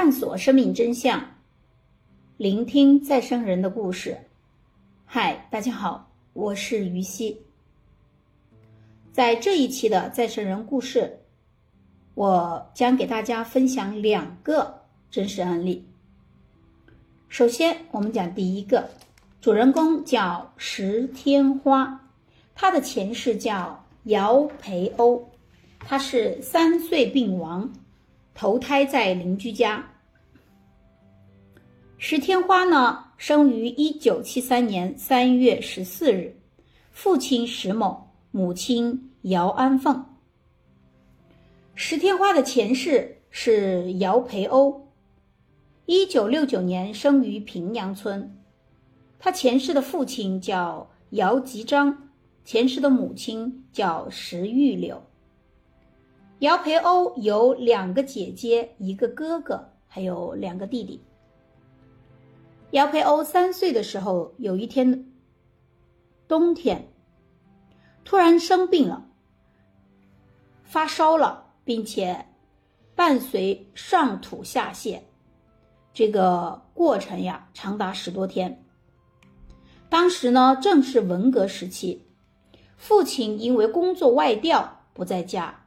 探索生命真相，聆听再生人的故事。嗨，大家好，我是于西。在这一期的再生人故事，我将给大家分享两个真实案例。首先，我们讲第一个，主人公叫石天花，他的前世叫姚培欧，他是三岁病亡。投胎在邻居家。石天花呢，生于一九七三年三月十四日，父亲石某，母亲姚安凤。石天花的前世是姚培欧，一九六九年生于平阳村。他前世的父亲叫姚吉章，前世的母亲叫石玉柳。姚培欧有两个姐姐，一个哥哥，还有两个弟弟。姚培欧三岁的时候，有一天冬天，突然生病了，发烧了，并且伴随上吐下泻，这个过程呀长达十多天。当时呢正是文革时期，父亲因为工作外调不在家。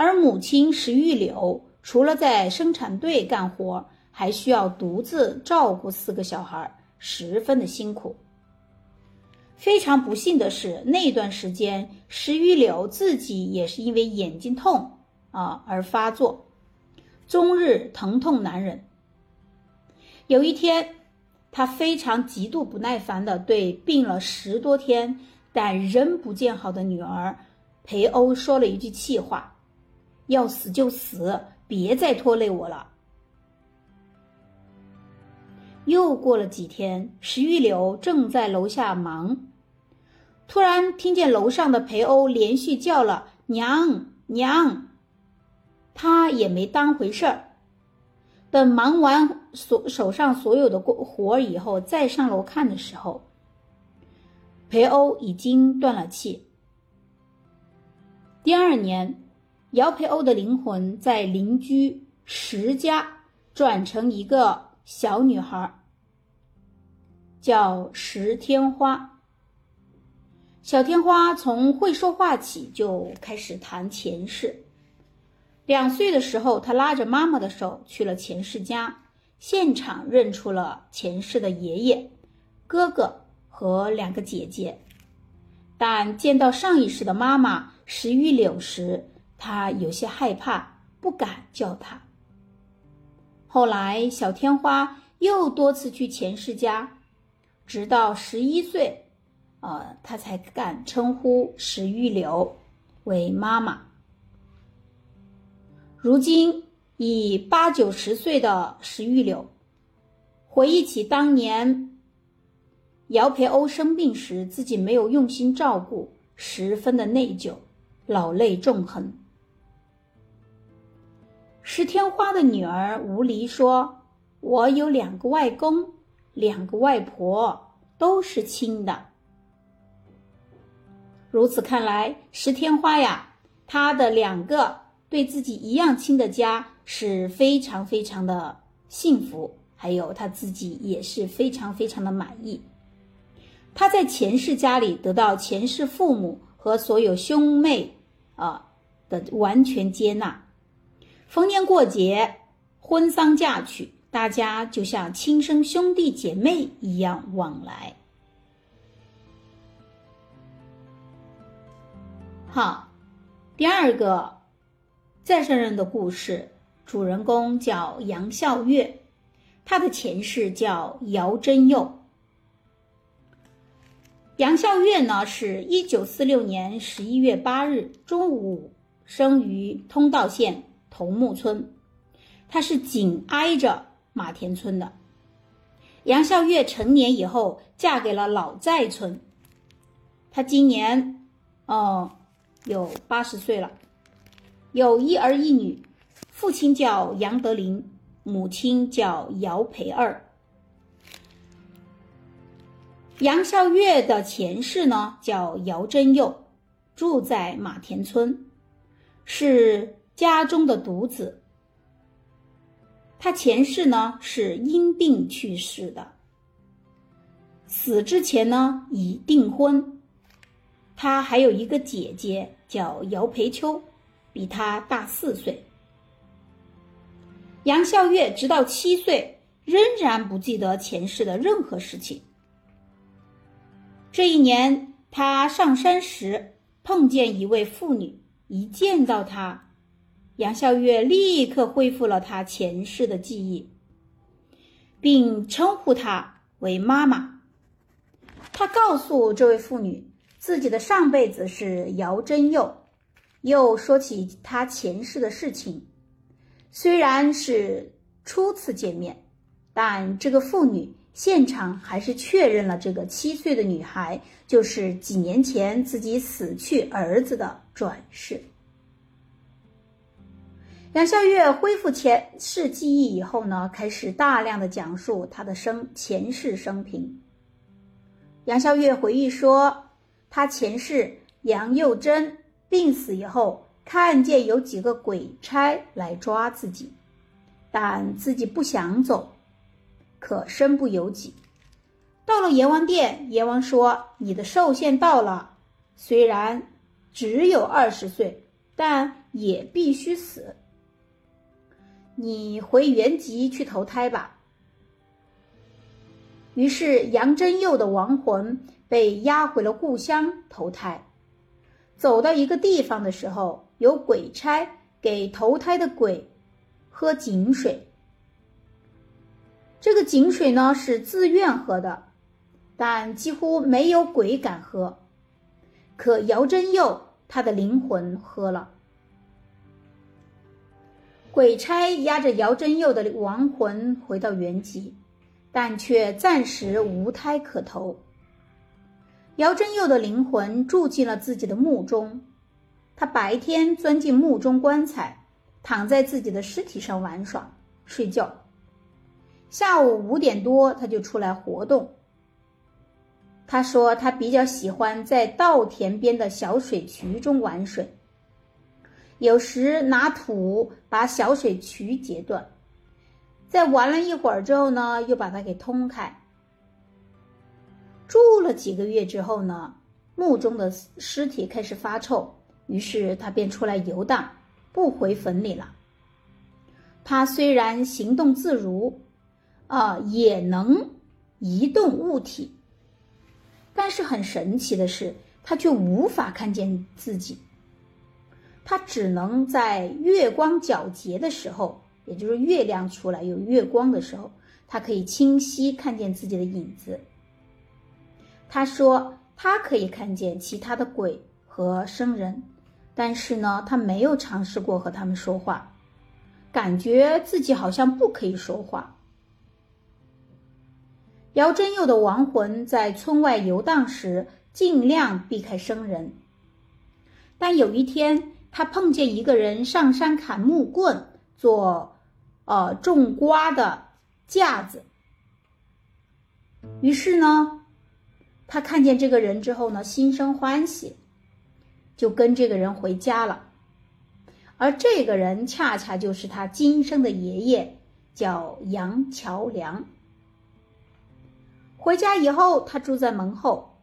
而母亲石玉柳除了在生产队干活，还需要独自照顾四个小孩，十分的辛苦。非常不幸的是，那段时间石玉柳自己也是因为眼睛痛啊而发作，终日疼痛难忍。有一天，他非常极度不耐烦地对病了十多天但仍不见好的女儿裴欧说了一句气话。要死就死，别再拖累我了。又过了几天，石玉柳正在楼下忙，突然听见楼上的裴欧连续叫了“娘娘”，他也没当回事儿。等忙完所手上所有的活儿以后，再上楼看的时候，裴欧已经断了气。第二年。姚培欧的灵魂在邻居石家转成一个小女孩，叫石天花。小天花从会说话起就开始谈前世。两岁的时候，她拉着妈妈的手去了前世家，现场认出了前世的爷爷、哥哥和两个姐姐，但见到上一世的妈妈石玉柳时。他有些害怕，不敢叫他。后来，小天花又多次去前世家，直到十一岁，呃，他才敢称呼石玉柳为妈妈。如今已八九十岁的石玉柳，回忆起当年姚培欧生病时，自己没有用心照顾，十分的内疚，老泪纵横。石天花的女儿吴离说：“我有两个外公，两个外婆，都是亲的。如此看来，石天花呀，他的两个对自己一样亲的家是非常非常的幸福，还有他自己也是非常非常的满意。他在前世家里得到前世父母和所有兄妹啊的完全接纳。”逢年过节、婚丧嫁娶，大家就像亲生兄弟姐妹一样往来。好，第二个再生人的故事，主人公叫杨孝月，他的前世叫姚真佑。杨孝月呢，是一九四六年十一月八日中午生于通道县。桐木村，它是紧挨着马田村的。杨孝月成年以后嫁给了老寨村，她今年哦有八十岁了，有一儿一女，父亲叫杨德林，母亲叫姚培二。杨孝月的前世呢叫姚真佑，住在马田村，是。家中的独子，他前世呢是因病去世的，死之前呢已订婚。他还有一个姐姐叫姚培秋，比他大四岁。杨孝月直到七岁仍然不记得前世的任何事情。这一年，他上山时碰见一位妇女，一见到她。杨笑月立刻恢复了他前世的记忆，并称呼她为妈妈。他告诉这位妇女，自己的上辈子是姚真佑，又说起他前世的事情。虽然是初次见面，但这个妇女现场还是确认了这个七岁的女孩就是几年前自己死去儿子的转世。杨孝月恢复前世记忆以后呢，开始大量的讲述他的生前世生平。杨孝月回忆说，他前世杨幼珍病死以后，看见有几个鬼差来抓自己，但自己不想走，可身不由己。到了阎王殿，阎王说：“你的寿限到了，虽然只有二十岁，但也必须死。”你回原籍去投胎吧。于是杨真佑的亡魂被押回了故乡投胎。走到一个地方的时候，有鬼差给投胎的鬼喝井水。这个井水呢是自愿喝的，但几乎没有鬼敢喝。可姚真佑他的灵魂喝了。鬼差押着姚真佑的亡魂回到原籍，但却暂时无胎可投。姚真佑的灵魂住进了自己的墓中，他白天钻进墓中棺材，躺在自己的尸体上玩耍、睡觉。下午五点多，他就出来活动。他说他比较喜欢在稻田边的小水渠中玩水。有时拿土把小水渠截断，在玩了一会儿之后呢，又把它给通开。住了几个月之后呢，墓中的尸体开始发臭，于是他便出来游荡，不回坟里了。他虽然行动自如，啊，也能移动物体，但是很神奇的是，他却无法看见自己。他只能在月光皎洁的时候，也就是月亮出来有月光的时候，他可以清晰看见自己的影子。他说他可以看见其他的鬼和生人，但是呢，他没有尝试过和他们说话，感觉自己好像不可以说话。姚真佑的亡魂在村外游荡时，尽量避开生人，但有一天。他碰见一个人上山砍木棍做，呃种瓜的架子。于是呢，他看见这个人之后呢，心生欢喜，就跟这个人回家了。而这个人恰恰就是他今生的爷爷，叫杨桥梁。回家以后，他住在门后，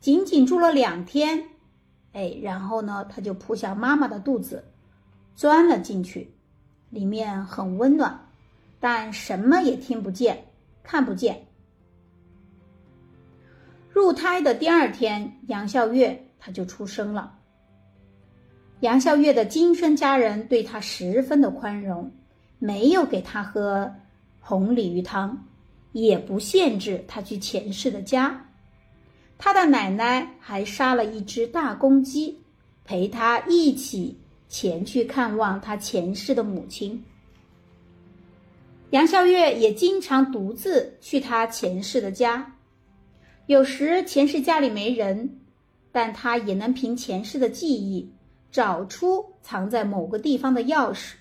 仅仅住了两天。哎，然后呢，他就扑向妈妈的肚子，钻了进去，里面很温暖，但什么也听不见，看不见。入胎的第二天，杨孝月他就出生了。杨孝月的今生家人对他十分的宽容，没有给他喝红鲤鱼汤，也不限制他去前世的家。他的奶奶还杀了一只大公鸡，陪他一起前去看望他前世的母亲。杨孝月也经常独自去他前世的家，有时前世家里没人，但他也能凭前世的记忆找出藏在某个地方的钥匙，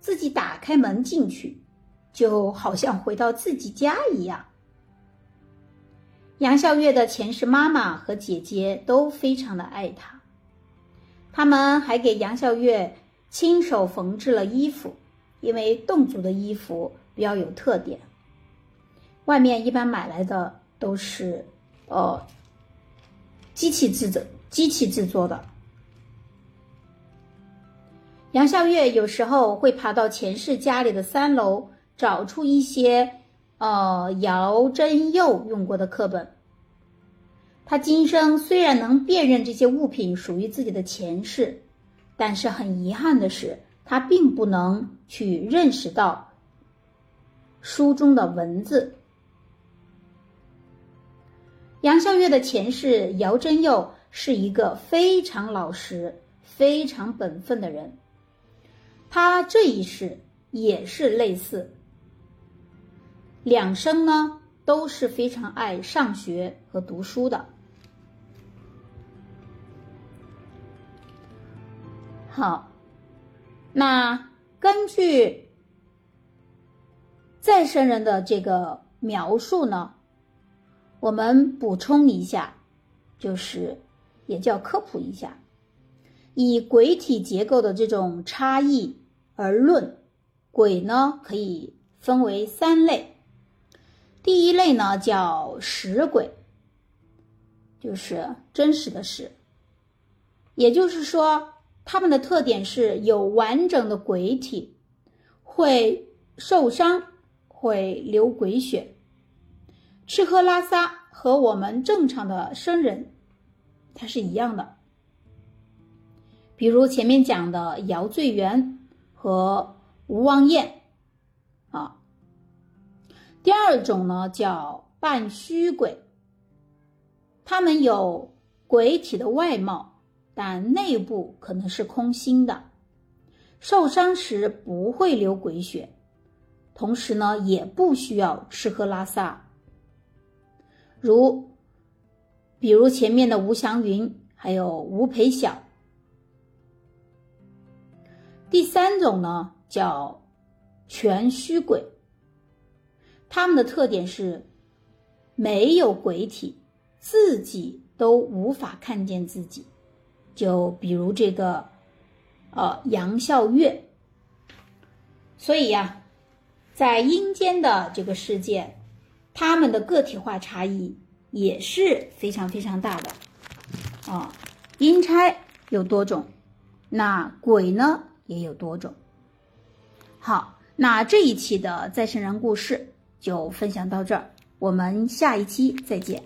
自己打开门进去，就好像回到自己家一样。杨孝月的前世妈妈和姐姐都非常的爱他，他们还给杨孝月亲手缝制了衣服，因为侗族的衣服比较有特点，外面一般买来的都是呃机器制作、机器制作的。杨孝月有时候会爬到前世家里的三楼，找出一些呃姚真佑用过的课本。他今生虽然能辨认这些物品属于自己的前世，但是很遗憾的是，他并不能去认识到书中的文字。杨孝月的前世姚真佑是一个非常老实、非常本分的人。他这一世也是类似，两生呢都是非常爱上学和读书的。好，那根据再生人的这个描述呢，我们补充一下，就是也叫科普一下，以鬼体结构的这种差异。而论鬼呢，可以分为三类。第一类呢叫实鬼，就是真实的实，也就是说，他们的特点是有完整的鬼体，会受伤，会流鬼血，吃喝拉撒和我们正常的生人它是一样的。比如前面讲的姚醉元。和吴望燕，第二种呢叫半虚鬼，他们有鬼体的外貌，但内部可能是空心的，受伤时不会流鬼血，同时呢也不需要吃喝拉撒，如，比如前面的吴祥云，还有吴培晓。第三种呢叫全虚鬼，他们的特点是没有鬼体，自己都无法看见自己。就比如这个，呃，杨孝月。所以呀，在阴间的这个世界，他们的个体化差异也是非常非常大的。啊，阴差有多种，那鬼呢？也有多种。好，那这一期的再生人故事就分享到这儿，我们下一期再见。